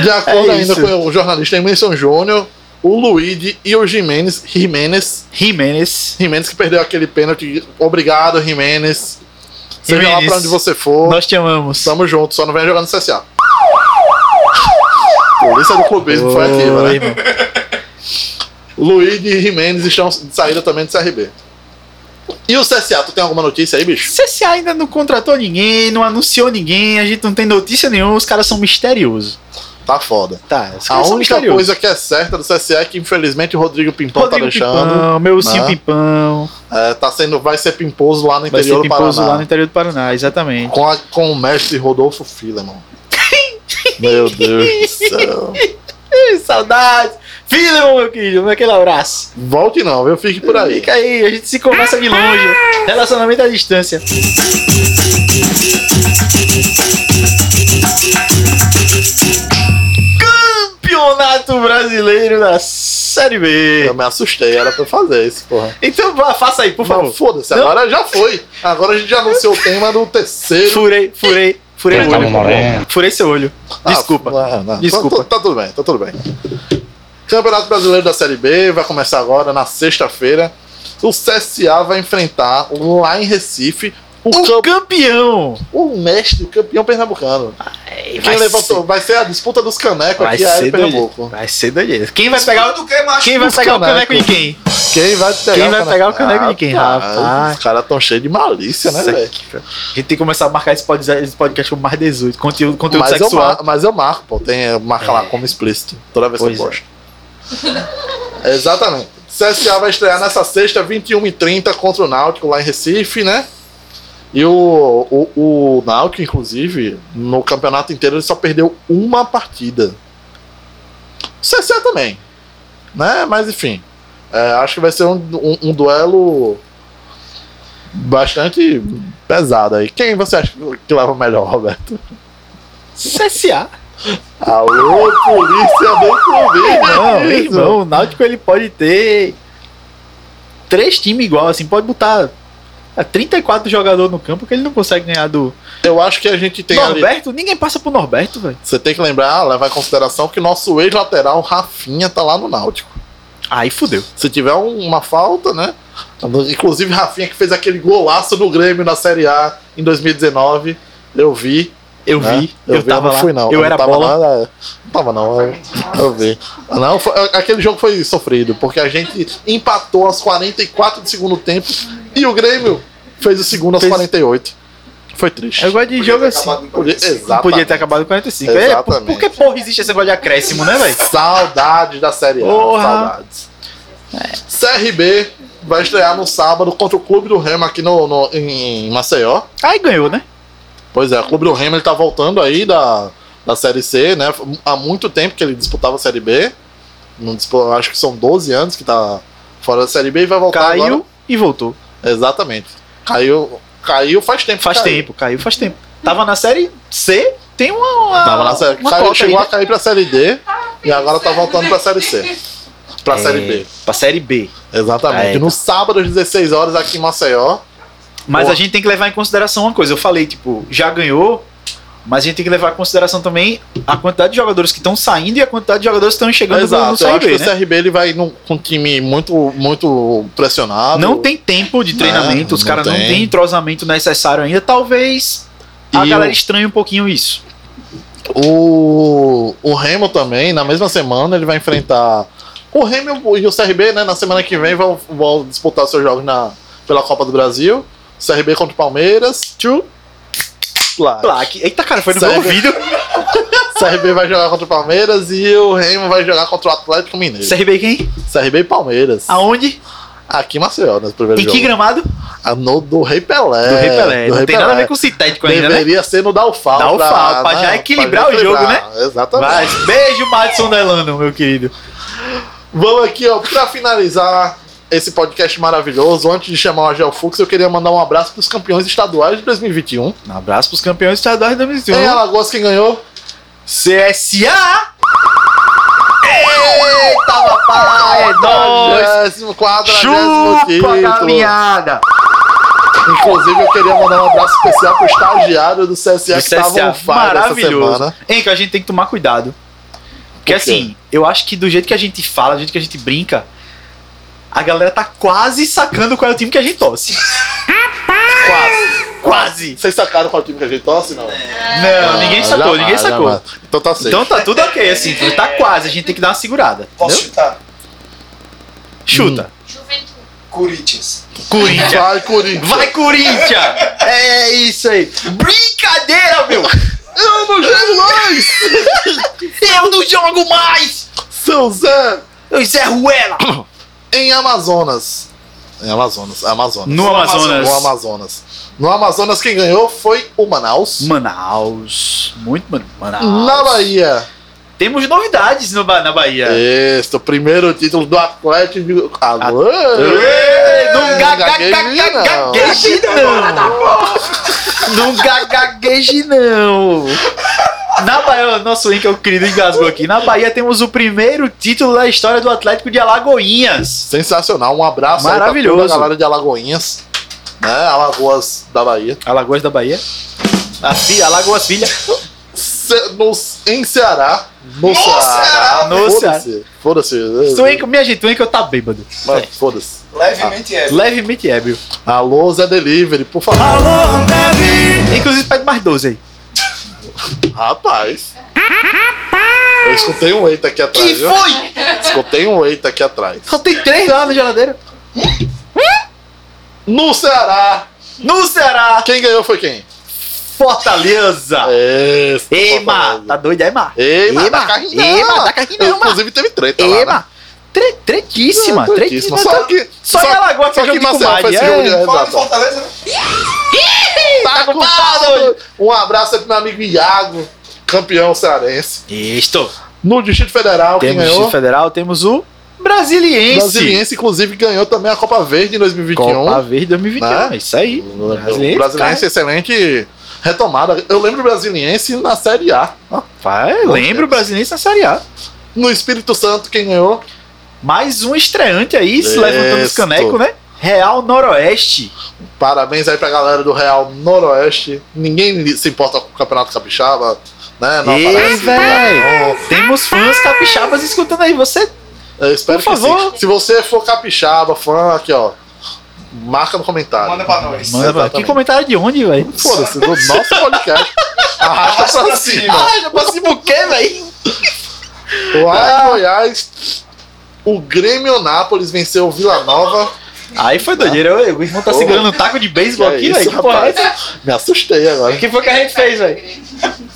De acordo é ainda com o jornalista Emerson Júnior, o Luigi e o Jimenez, Jimenez, Jimenez. Jimenez que perdeu aquele pênalti. Obrigado, Jimenez. Seja lá pra onde você for. Nós te amamos. Tamo junto, só não venha jogar no CSA. Polícia do clubismo foi aqui, Oi, né? irmão. *laughs* Luigi e Jimenez estão de saída também do CRB. E o CSA, tu tem alguma notícia aí, bicho? CSA ainda não contratou ninguém, não anunciou ninguém, a gente não tem notícia nenhuma, os caras são misteriosos. Tá foda. Tá, A única coisa que é certa do CSA é que infelizmente o Rodrigo Pimpão Rodrigo tá deixando. Pimpão, meu ursinho né? Pimpão, É, tá sendo, vai ser pimposo lá no vai ser interior do pimposo Paraná. lá no interior do Paraná, exatamente. Com, a- com o mestre Rodolfo Filemon. *laughs* Meu Deus do céu. Saudades! Filho, meu querido, aquele abraço. Volte não, viu? Fique por aí. Fica aí, a gente se conversa de longe. Relacionamento à distância. Campeonato Brasileiro da Série B. Eu me assustei, era pra eu fazer isso, porra. Então faça aí, por Não, favor. foda-se, agora já foi. Agora a gente já anunciou o tema do terceiro. Furei, furei, furei o olho. Furei seu olho. Ah, Desculpa. não, não. Desculpa. Tá, tá- tá tudo bem, tá tudo bem. Campeonato Brasileiro da Série B vai começar agora na sexta-feira. O CSA vai enfrentar lá em Recife o, O camp- campeão. o mestre, o campeão pernambucano. Vai Quem levantou? Vai ser a disputa dos canecos Vai aqui é ser em. Pernambuco. Vai ser doideira. Quem vai pegar, do que, macho? quem vai pegar o caneco de quem? Quem vai pegar Quem o vai caneco? pegar o caneco de quem, rapaz? Os caras tão cheios de malícia, né, velho? A gente tem que começar a marcar esse podcast, como mais 18. Conteúdo, conteúdo Mas eu, sexual. mar- mas eu marco, pô. Tem, marca lá É. como explícito. Toda vez Pois que eu é. posto. Exatamente. CSA vai estrear nessa sexta, 21h30, contra o Náutico lá em Recife, né? E o, o, o Náutico, inclusive, no campeonato inteiro, ele só perdeu uma partida. O CSA também. Né? Mas enfim. é, acho que vai ser um, um, um duelo bastante pesado aí. Quem você acha que leva melhor, Roberto? CSA. Alô, polícia do clube! Não, irmão, o Náutico ele pode ter três times igual, assim, pode botar é, 34 jogadores no campo que ele não consegue ganhar do Eu acho que a gente tem ali. Norberto. Ninguém passa pro Norberto, velho. Você tem que lembrar, levar em consideração que nosso ex-lateral, Rafinha, tá lá no Náutico. Aí fudeu. Se tiver um- uma falta, né? Inclusive, Rafinha que fez aquele golaço no Grêmio na Série A em 2019. Eu vi. Eu né? vi, eu, vi, tava não lá. fui, não. Eu, não era tava bola. Não, é. não tava, não. Eu, eu vi. Não, foi- aquele jogo foi sofrido, porque a gente empatou aos 44 do segundo tempo e o Grêmio fez o segundo aos Fez- 48. Foi triste. Eu gosto de jogo assim. Podia- Exatamente. podia ter acabado em 45. É, por, por que porra existe esse negócio de acréscimo, né, velho? Saudades da Série A. Porra. Saudades. CRB vai estrear no sábado contra o Clube do Remo aqui no, no- em Maceió. Aí ganhou, né? Pois é, o Clube do Remo ele tá voltando aí da, da Série C, né? Há muito tempo que ele disputava a Série B. Não dispu- acho que são 12 anos que tá fora da Série B e vai voltar Caiu agora. e voltou. Exatamente. Caiu, caiu faz tempo. Faz caiu. tempo, caiu faz tempo. Tava na série C, tem uma. uma Tava na série. Caiu, chegou a cair pra Série D e agora tá voltando pra Série C. Pra né? Série É, B. Pra série B. Exatamente. É, no sábado às 16 horas aqui em Maceió. Mas Porra. a gente tem que levar em consideração uma coisa. Eu falei, tipo, já ganhou, mas a gente tem que levar em consideração também a quantidade de jogadores que estão saindo e a quantidade de jogadores que estão chegando no, no Exato. Eu acho que né? o CRB ele vai num, com um time muito, muito pressionado. Não tem tempo de treinamento, Não, os caras não têm entrosamento necessário ainda. Talvez a E galera o- estranhe um pouquinho isso. O, o Remo também, na mesma semana, ele vai enfrentar. O Remo e o CRB, né? Na semana que vem vão, vão disputar seus jogos na, pela Copa do Brasil. CRB contra o Palmeiras. Tchu. Plaque. Plaque. Eita, cara, foi no Sério? meu ouvido. CRB vai jogar contra o Palmeiras e o Remo vai jogar contra o Atlético Mineiro. CRB quem? CRB e Palmeiras. Aonde? Aqui em Maceió, nos primeiros Em que jogos. gramado? Ah, no do Rei Pelé. Do Rei Pelé. do não Rei tem nada a Pelé. ver com sintético ainda, né? Deveria ser no Dalfal. Dalfal, pra já equilibrar o jogo, né? Exatamente. Mas beijo, Madison Delano, meu querido. Vamos aqui, ó, pra finalizar esse podcast maravilhoso, antes de chamar o Agel Fux, eu queria mandar um abraço pros campeões estaduais de 2021. Um abraço pros campeões estaduais de 2021. Em Alagoas, quem ganhou? CSA! Eita, papai! 44 Chupa, título. galinhada! Inclusive, eu queria mandar um abraço especial pro estagiário do CSA Do que tava CSA, on fire essa maravilhoso. semana. Hein, que a gente tem que tomar cuidado. Porque assim, eu acho que do jeito que a gente fala, do jeito que a gente brinca, a galera tá quase sacando qual é o time que a gente torce. quase. Quase. Vocês sacaram qual time que a gente torce, não? Não, ninguém sacou, jamais, ninguém sacou. jamais. Então tá certo. Então tá tudo ok, assim, tá quase, a gente tem que dar uma segurada. Posso entendeu? chutar? Chuta. Corinthians. Corinthians. Vai, Corinthians. Vai, Corinthians! *laughs* É isso aí. Brincadeira, meu! Eu não jogo mais! *laughs* Eu não jogo mais! Seu Zé! Eu Zé Ruela! *coughs* Em Amazonas. Em Amazonas. Amazonas. No Amazonas. No Amazonas. No Amazonas, quem ganhou foi o Manaus. Manaus. Muito Man- Manaus. Na Bahia. Temos novidades no Ba- na Bahia. Este, o primeiro título do Atlético. de- Alô? Não ga- ga- gagueje, ga- ga- não. não! Não ga- gagueje não! Na Bahia, nosso link é o querido engasgou aqui. Na Bahia temos o primeiro título da história do Atlético de Alagoinhas. Sensacional. Um abraço aí Maravilhoso. pra toda a galera de Alagoinhas. Né? Alagoas da Bahia. Alagoas da Bahia. A filha, Alagoas Filha. No- em Ceará. No, Ceará. No Foda-se. Foda-se. Twinko, minha gente, Twinko tá bêbado. Mas Foda-se. Levemente é. Levemente ébrio. Alô, Zé Delivery, por favor. Inclusive, pede mais 12 aí. Rapaz. Eu escutei um eita aqui atrás. Que viu? foi? Escutei um eita aqui atrás. Só tem três lá na geladeira. No Ceará. No Ceará, Quem ganhou foi quem? Fortaleza. Esse, Ema, Fortaleza. tá doido aí, Mar? Ema, Ema, da. Ema, da carrinha não, Mar. Inclusive teve treta lá, né? Tre tretíssima, É, tretíssima. Só que... Só em Alagoas que só é de Maceió comadre, foi esse é. jogo de- Fala de. Fortaleza, né? Tá culpado! Um abraço aí pro meu amigo Iago, campeão cearense. Isto. No Distrito Federal, quem Temos o ganhou? Distrito Federal, temos o Brasiliense. Brasiliense, inclusive, ganhou também a Copa Verde em 2021. Copa Verde 2021. Né? É isso aí. O Brasiliense, Brasiliense, excelente retomada. Eu lembro o Brasiliense na Série A. Vai, lembra o Brasiliense na Série A. No Espírito Santo, quem ganhou? Mais um estreante aí, se levantando os canecos, né? Real Noroeste. Parabéns aí pra galera do Real Noroeste. Ninguém se importa com o Campeonato Capixaba, né? Não Ei, velho. Temos fãs capixabas escutando aí. Você Eu espero Por que favor. sim. Se você for capixaba, fã, aqui ó, marca no comentário. Manda pra nós. manda pra... Que comentário de onde, velho? Foda-se, do nosso podcast. Arrasta *laughs* Arrasta pra pra cima. cima. Ah, já passei por quê, velho? Lá em Goiás, o Grêmio Nápoles venceu o Vila Nova Aí foi doideira. Ô, O irmão tá segurando um *laughs* taco de beisebol aqui, isso, velho. Que porra é rapaz? essa? Me assustei agora. O que foi que a gente fez, velho?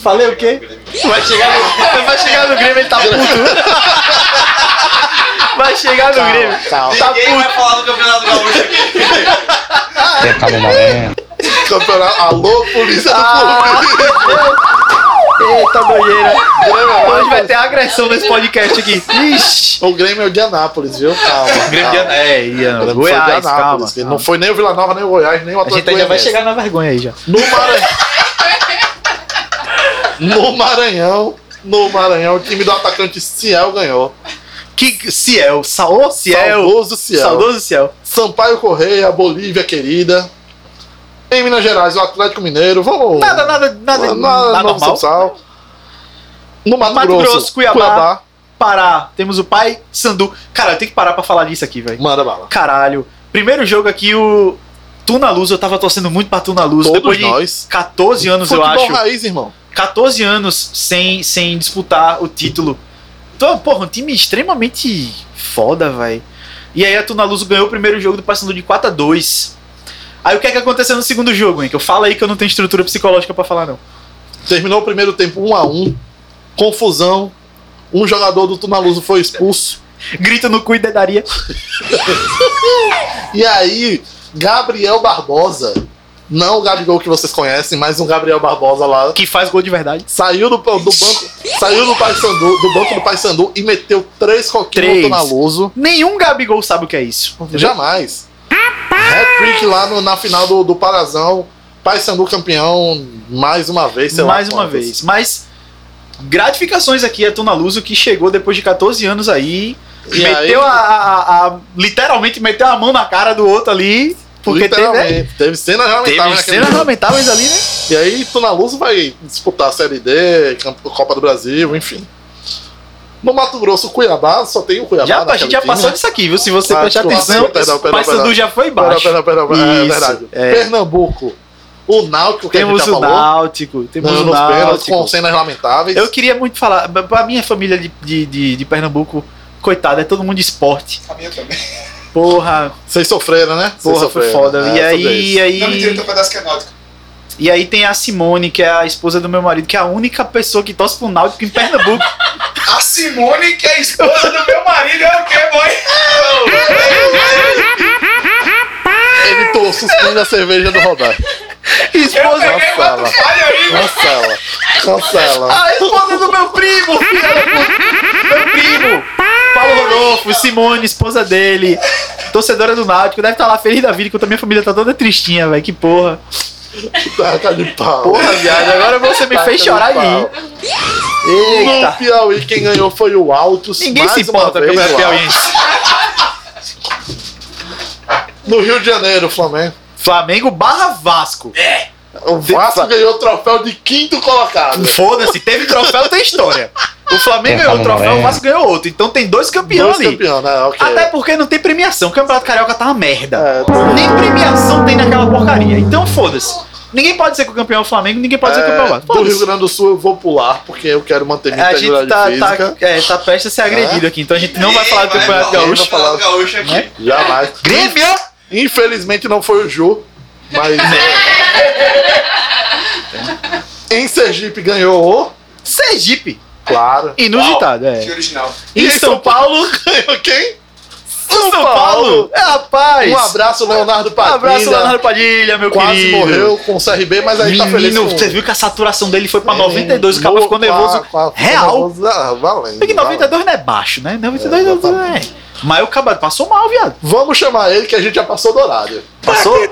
Falei o quê? Vai chegar no, vai chegar no Grêmio, ele tá puto. *laughs* Vai chegar no Grêmio. calma. Tá Ninguém puto. vai falar do Campeonato Gaúcho aqui. Campeonato. Alô, polícia do Ah. Eita. Grêmio, Hoje vai ter agressão nesse podcast aqui. Ixi. O Grêmio é o de Anápolis, viu? Calma. Grêmio de calma. É, ia. O Grêmio foi de Goiás, calma. Que Não foi nem o Vila Nova, nem o Goiás, nem o A Atlético gente ainda vai chegar na vergonha aí já. No Maranhão. no Maranhão. No Maranhão, o time do atacante Ciel ganhou. Que Ciel, Saô Ciel. Saudoso Ciel. Saudoso Ciel. Sampaio Correia, Bolívia querida. Em Minas Gerais, o Atlético Mineiro. Vamos. Nada, nada, nada, nada, nada normal. No Mato, Mato Grosso, Grosso, Cuiabá. Pará, temos o pai Sandu. Cara, eu tenho que parar pra falar disso aqui, velho. Manda bala. Caralho. Primeiro jogo aqui, o Tuna Luz, eu tava torcendo muito pra Tuna Luz. Todos Depois de nós. 14 anos, eu Futebol acho. raiz, irmão. 14 anos sem, sem disputar o título. Então, porra, um time extremamente foda, velho. E aí a Tuna Luz ganhou o primeiro jogo do Paysandu de 4 a 2 Aí o que é que aconteceu no segundo jogo, hein? Que eu falo aí que eu não tenho estrutura psicológica pra falar, não. Terminou o primeiro tempo 1 a 1 Confusão. Um jogador do Tunaluso foi expulso. Grito no cu e dedaria. *laughs* E aí, Gabriel Barbosa, não o Gabigol que vocês conhecem, mas um Gabriel Barbosa lá, Que faz gol de verdade. saiu do, do banco, saiu do Paysandu, do banco do Paysandu e meteu três coquinhos Três. no Tunaluso. Nenhum Gabigol sabe o que é isso. entendeu? Jamais. Hat-trick lá no- na final do, do Parazão. Paysandu campeão mais uma vez, sei lá Mais uma quantas. vez. Mas gratificações aqui a Tuna Luso que chegou depois de 14 anos aí. E meteu aí- a, a- a- Literalmente meteu a mão na cara do outro ali. Porque teve, né? Literalmente. Teve cenas lamentáveis Teve cenas lamentáveis ali, né? E aí, Tunaluso vai disputar a Série D, Copa do Brasil, enfim. No Mato Grosso, Cuiabá, só tem o Cuiabá. Já, a naquele gente já passou né? disso aqui, viu? Se você Ah, prestar atenção, perdão, perdão, Paysandu perdão. já foi Pera, baixo. pera, pera, pera, é Isso, verdade. é. Pernambuco, o Náutico, que Temos a gente já o falou. Náutico, temos o Náutico. com cenas lamentáveis. Eu queria muito falar, pra minha família de, de, de, de Pernambuco, coitado, é todo mundo de esporte. A minha também. Porra, Vocês sofreram, né? Vocês porra, foi sofreram. foda. É, e aí, e aí. Não, mentira, pedaço que é náutico. E aí tem a Simone, que é a esposa do meu marido, que é a única pessoa que torce pro Náutico em Pernambuco. *laughs* Simone, que é a esposa do meu marido, é o quê, boy? Ele tô, suspende a cerveja do Roberto. Esposa, Cancela. Cancela. Cancela. a esposa do meu primo, puta. Meu primo. Paulo Rodolfo, Simone, esposa dele. Torcedora do Náutico, deve estar lá feliz da vida, enquanto a minha família tá toda tristinha, velho. Que porra. Taca de pau. Porra, viado, agora você me Taca fez de chorar pau. Aí. No Eita. Piauí, quem ganhou foi o Altos. Ninguém mais se importa com o. Piauiense. No Rio de Janeiro, o Flamengo. Flamengo barra Vasco. O Vasco ganhou o troféu de quinto colocado. Foda-se, teve troféu, tem história. O Flamengo ganhou o troféu, o Vasco ganhou outro. Então tem dois campeões Dois ali. campeões, né? Ok. Até porque não tem premiação. O Campeonato Carioca tá uma merda. É, Nem premiação tem naquela porcaria. Então foda-se. Ninguém pode ser que o campeão é o Flamengo, ninguém pode ser que o campeão é o é, Vasco. do Rio. Grande do Sul eu vou pular, porque eu quero manter minha A gente integridade tá, física. tá, é, tá prestes a ser agredido aqui, então a gente não vai falar do Campeonato falar do Gaúcho. Campeonato Gaúcho aqui. Né? Jamais. Grêmio! Infelizmente não foi o Ju, mas. *laughs* em Sergipe ganhou o. Sergipe. Claro. Inusitado, Que é. original. Em São Paulo, *laughs* Ganhou quem? São Paulo. É, rapaz. Um abraço, Leonardo Um Padilha. abraço, Leonardo Padilha, meu Quase querido. morreu com o CRB, mas aí tá feliz Menino, com... você viu que a saturação dele foi pra 92, o cabo ficou nervoso. Real. nervoso, ah, valendo, Porque valendo. 92 não é baixo, né? 92 É, não é. Mas o cabo passou mal, viado. Vamos chamar ele que a gente já passou do horário. Passou? *laughs*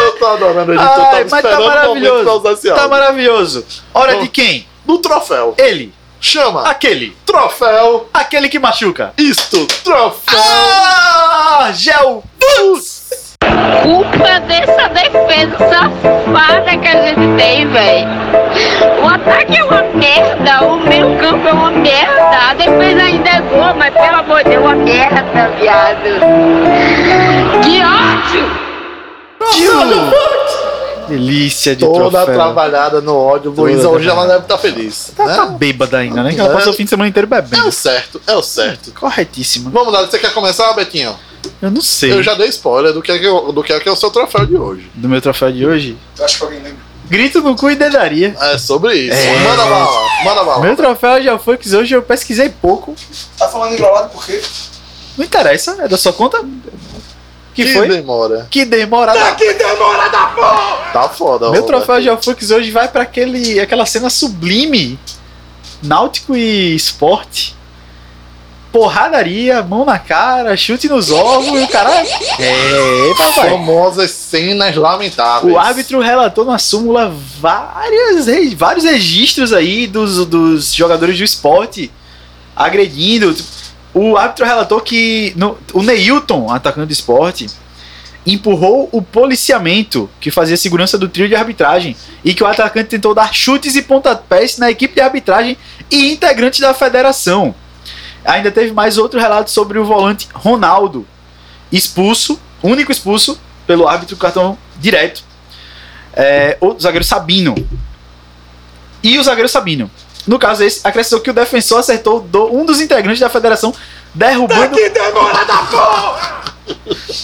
Eu tô adorando ele, eu tava Ai, mas tá maravilhoso. Tá maravilhoso. Hora Bom. de quem? Do troféu. Ele. Chama. Aquele. Troféu. Aquele que machuca. Isto. Troféu. Ah! Gel. culpa dessa defesa safada que a gente tem, velho. O ataque é uma merda, o meio campo é uma merda, a defesa ainda é boa, mas pelo amor de Deus, uma merda, viado. Que ódio! Delícia de Toda troféu. trabalhada no ódio. Luísa hoje ela deve estar feliz. Tá, né? tá bêbada ainda, né? Que ela É. passou o fim de semana inteiro É bebendo. o certo, é o certo. Corretíssima. Vamos lá, você quer começar, Betinho? Eu não sei. Eu já dei spoiler do que é, que, eu- do que é, que é o seu troféu de hoje. Do meu troféu de hoje. Eu acho que alguém lembra. Grito no cu e dedaria. É sobre isso. É. Manda bala, manda bala. Meu troféu já foi que hoje eu pesquisei pouco. Tá falando enrolado por quê? Não interessa, é da sua conta. Que, Que foi? demora. Que demora. da- Tá foda. Meu troféu Betinho. Geoflux hoje vai pra aquele, aquela cena sublime. Náutico e esporte. Porradaria, mão na cara, chute nos ovos e o cara. É, papai. Famosas cenas lamentáveis. O árbitro relatou na súmula várias, vários registros aí dos, dos jogadores do esporte agredindo. O árbitro relatou que no- o Neilton, atacante do esporte, empurrou o policiamento que fazia segurança do trio de arbitragem e que o atacante tentou dar chutes e pontapés na equipe de arbitragem e integrantes da federação. Ainda teve mais outro relato sobre o volante Ronaldo, expulso, único expulso pelo árbitro cartão direto. É, o zagueiro Sabino. E o zagueiro Sabino. No caso esse, acrescentou que o defensor acertou do- um dos integrantes da federação, derrubando. Que demora da porra!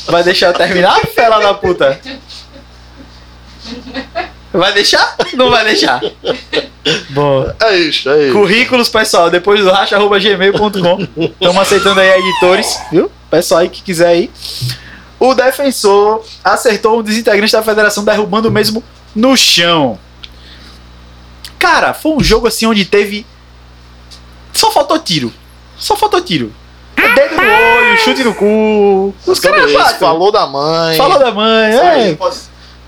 Vai deixar eu terminar, fela da puta? Vai deixar? Não vai deixar. Bom. É isso, é isso. Currículos, pessoal, depois do racha.gmail.com. Estamos aceitando aí editores, viu? Pessoal aí que quiser aí. O defensor acertou um dos integrantes da federação, derrubando o mesmo no chão. Cara, foi um jogo assim onde teve. Só faltou tiro. Só faltou tiro. Dedo no olho, chute no cu. Os caras falou da mãe. Falou da mãe, é.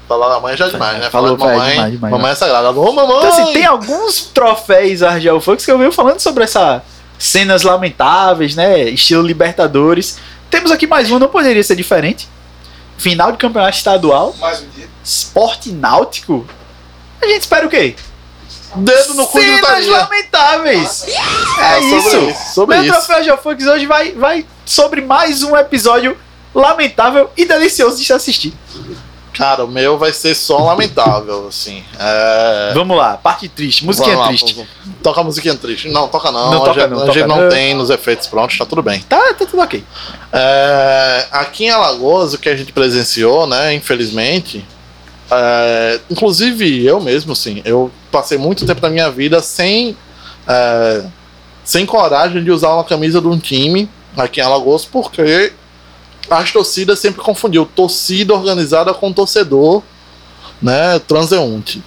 Falar da mãe já é demais, né? Falou, Falar de mamãe. velho, demais, demais, mamãe é sagrada. Alô, mamãe! Então, assim, tem alguns troféus Argel Fux que eu venho falando sobre essa cenas lamentáveis, né? Estilo Libertadores. Temos aqui mais um, não poderia ser diferente. Final de campeonato estadual, Mais um dia. esporte náutico. A gente espera o quê? Dedo no cu de Cenas lamentáveis. É, É sobre isso. isso, sobre Meu isso. troféu hoje vai, vai sobre mais um episódio lamentável e delicioso de se assistir. Cara, o meu vai ser só lamentável, assim. É... Vamos lá, parte triste, musiquinha lá, triste. vamos- Toca a musiquinha triste. Não, toca não. Não a toca gente, não, a toca gente não não. tem nos efeitos prontos, tá tudo bem. Tá, tá tudo ok. É, aqui em Alagoas, o que a gente presenciou, né, infelizmente, é, inclusive eu mesmo, assim, eu passei muito tempo da minha vida sem, é, sem coragem de usar uma camisa de um time aqui em Alagoas, porque as torcidas sempre confundiu torcida organizada com torcedor, né, transeunte.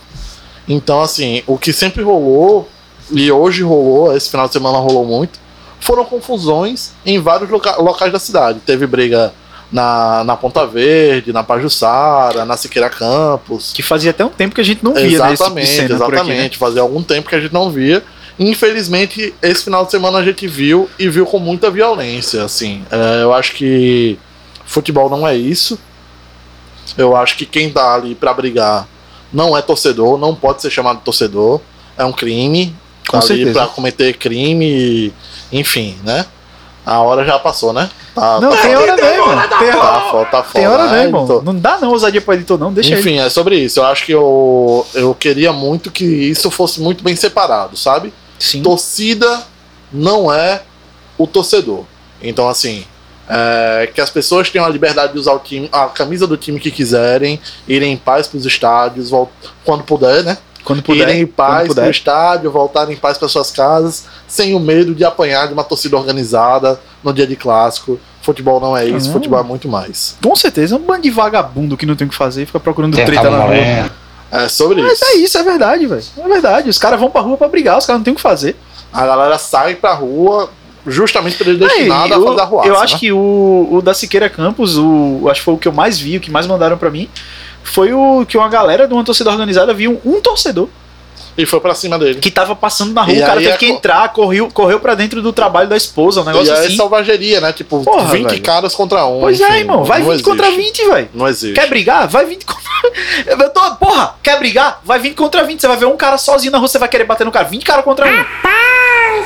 Então, assim, o que sempre rolou, e hoje rolou, esse final de semana rolou muito, foram confusões em vários loca- locais da cidade. Teve briga na, na Ponta Verde, na Pajuçara, na Siqueira Campos. Que fazia até um tempo que a gente não via né, tipo Exatamente, cena por aqui, né? exatamente. Fazia algum tempo que a gente não via. Infelizmente, esse final de semana a gente viu e viu com muita violência. Assim, É, eu acho que futebol não é isso. Eu acho que quem tá ali pra brigar não é torcedor, não pode ser chamado torcedor. É um crime. Com tá ali certeza. pra cometer crime, enfim, né? A hora já passou, né? Tá, Não, tá, tem hora mesmo. Tem, tá, foda, tá tem foda, hora né, mesmo. editor? Não dá não ousadia pro editor, não. Deixa ele. Enfim, é sobre isso. Eu acho que eu, eu queria muito que isso fosse muito bem separado, sabe? Sim. Torcida não é o torcedor. Então, assim, é, que as pessoas tenham a liberdade de usar o time, a camisa do time que quiserem, irem em paz para os estádios, quando puder, né? Quando puder. irem em paz pro estádio, voltarem em paz para suas casas, sem o medo de apanhar de uma torcida organizada no dia de clássico. Futebol não é isso, Ah. futebol é muito mais. Com certeza, é um bando de vagabundo que não tem o que fazer e fica procurando treta na rua. É sobre Mas isso. é isso, é verdade, velho. É verdade. Os caras vão pra rua pra brigar, os caras não tem o que fazer. A galera sai pra rua justamente predestinada Aí, a fazer a eu, ruaça. eu acho né? que o, o da Siqueira Campos, o, acho que foi o que eu mais vi, o que mais mandaram pra mim, foi o que uma galera de uma torcida organizada viu um torcedor E foi pra cima dele. que tava passando na rua, E o cara aí teve é que entrar, correu, correu pra dentro do trabalho da esposa, um E negócio aí assim. é selvageria, né? Tipo, Porra, 20 velho. caras contra um. Pois enfim, é, irmão, vai não 20 contra existe. 20, velho. Não existe. Quer brigar? Vai 20 contra. *laughs* Eu tô, porra, quer brigar? Vai 20 contra 20. Você vai ver um cara sozinho na rua, você vai querer bater no cara. 20 caras contra um.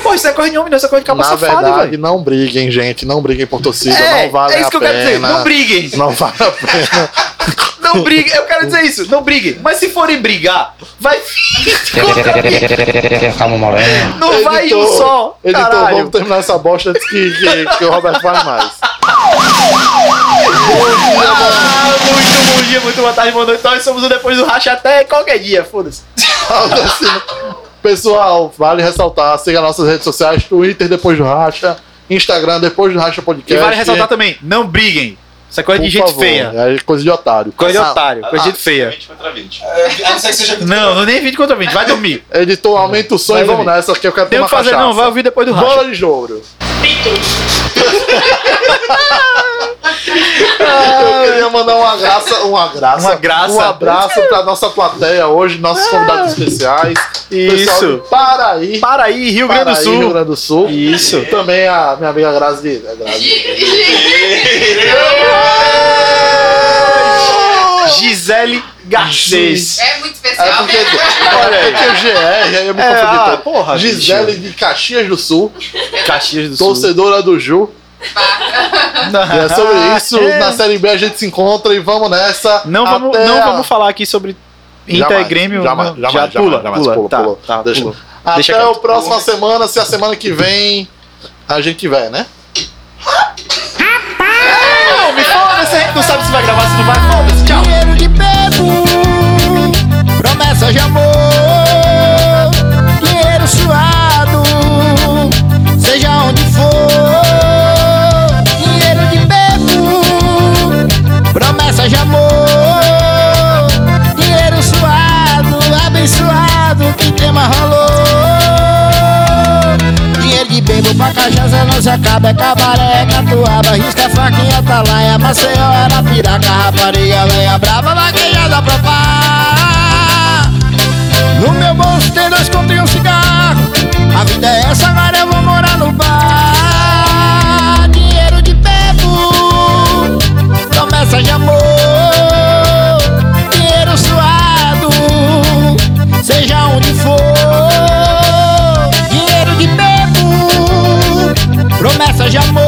Pô, isso é coisa de homem, não, isso é coisa de cabo Na safado, verdade, velho. não briguem, gente. Não briguem por torcida. É, não vale é isso a que eu pena. quero dizer. Não briguem. Não vale a pena. *laughs* Não briguem. Eu quero dizer isso. Não briguem. Mas se forem brigar, vai. Calma, moreno. Não vai um só. Editor, Caralho. vamos terminar essa bosta antes que, que, que o Roberto fale mais. Ah, muito bom dia, muito boa tarde, boa noite. Nós somos o Depois do Racha até qualquer dia, foda-se. Pessoal, vale ressaltar, siga nossas redes sociais, Twitter depois do Racha, Instagram depois do Racha E Podcast. vale ressaltar também, não briguem. Isso é coisa de por gente favor, feia. É coisa de otário. Coisa de Ah, otário, coisa de gente feia. 20 contra 20. A não que seja. Não, não nem 20 contra 20, vai dormir. Editor, aumenta o som Vai e vamos nessa, que eu quero Tem tomar que fazer cachaça. não, vai ouvir depois do Bola Racha. de ouro. *laughs* Eu queria mandar uma graça, uma graça, Uma graça. um abraço pra nossa plateia hoje, nossos convidados especiais. Isso. de Paraí, Para aí, Rio Grande do Paraí, Sul. Rio Grande do Sul. Isso. Também a minha amiga Grazi. é Grazi. Gisele Garcês. É muito É especial. porque, *laughs* Olha é porque o GR, aí eu me É, confundi ah, todo. porra, Gisele de Caxias do Sul, Caxias do Sul. torcedora do Ju. E é sobre isso. É. Na Série B a gente se encontra e vamos nessa. Não vamos, até não a- vamos falar aqui sobre Inter e Grêmio. jamais, não. jamais, Já jamais, pula, jamais, pula, pula, tá, pula. tá, Deixa- pula. Até Deixa a quieto. próxima semana, se a semana que vem a gente tiver, né? Não, me foda-se, a gente não sabe se vai gravar, se não vai, foda-se, tchau. Dinheiro de bebo, promessa de amor, Sorocaba é cabaré, é catuaba, risca, faquinha, talaia, tá Maceió, Arapiraca, rapariga, lenha brava, vaquejada pra pá. No meu bolso tem dois contos e um cigarro, a vida é essa, agora eu vou morar no bar. Dinheiro de pepo, promessa de amor. llamo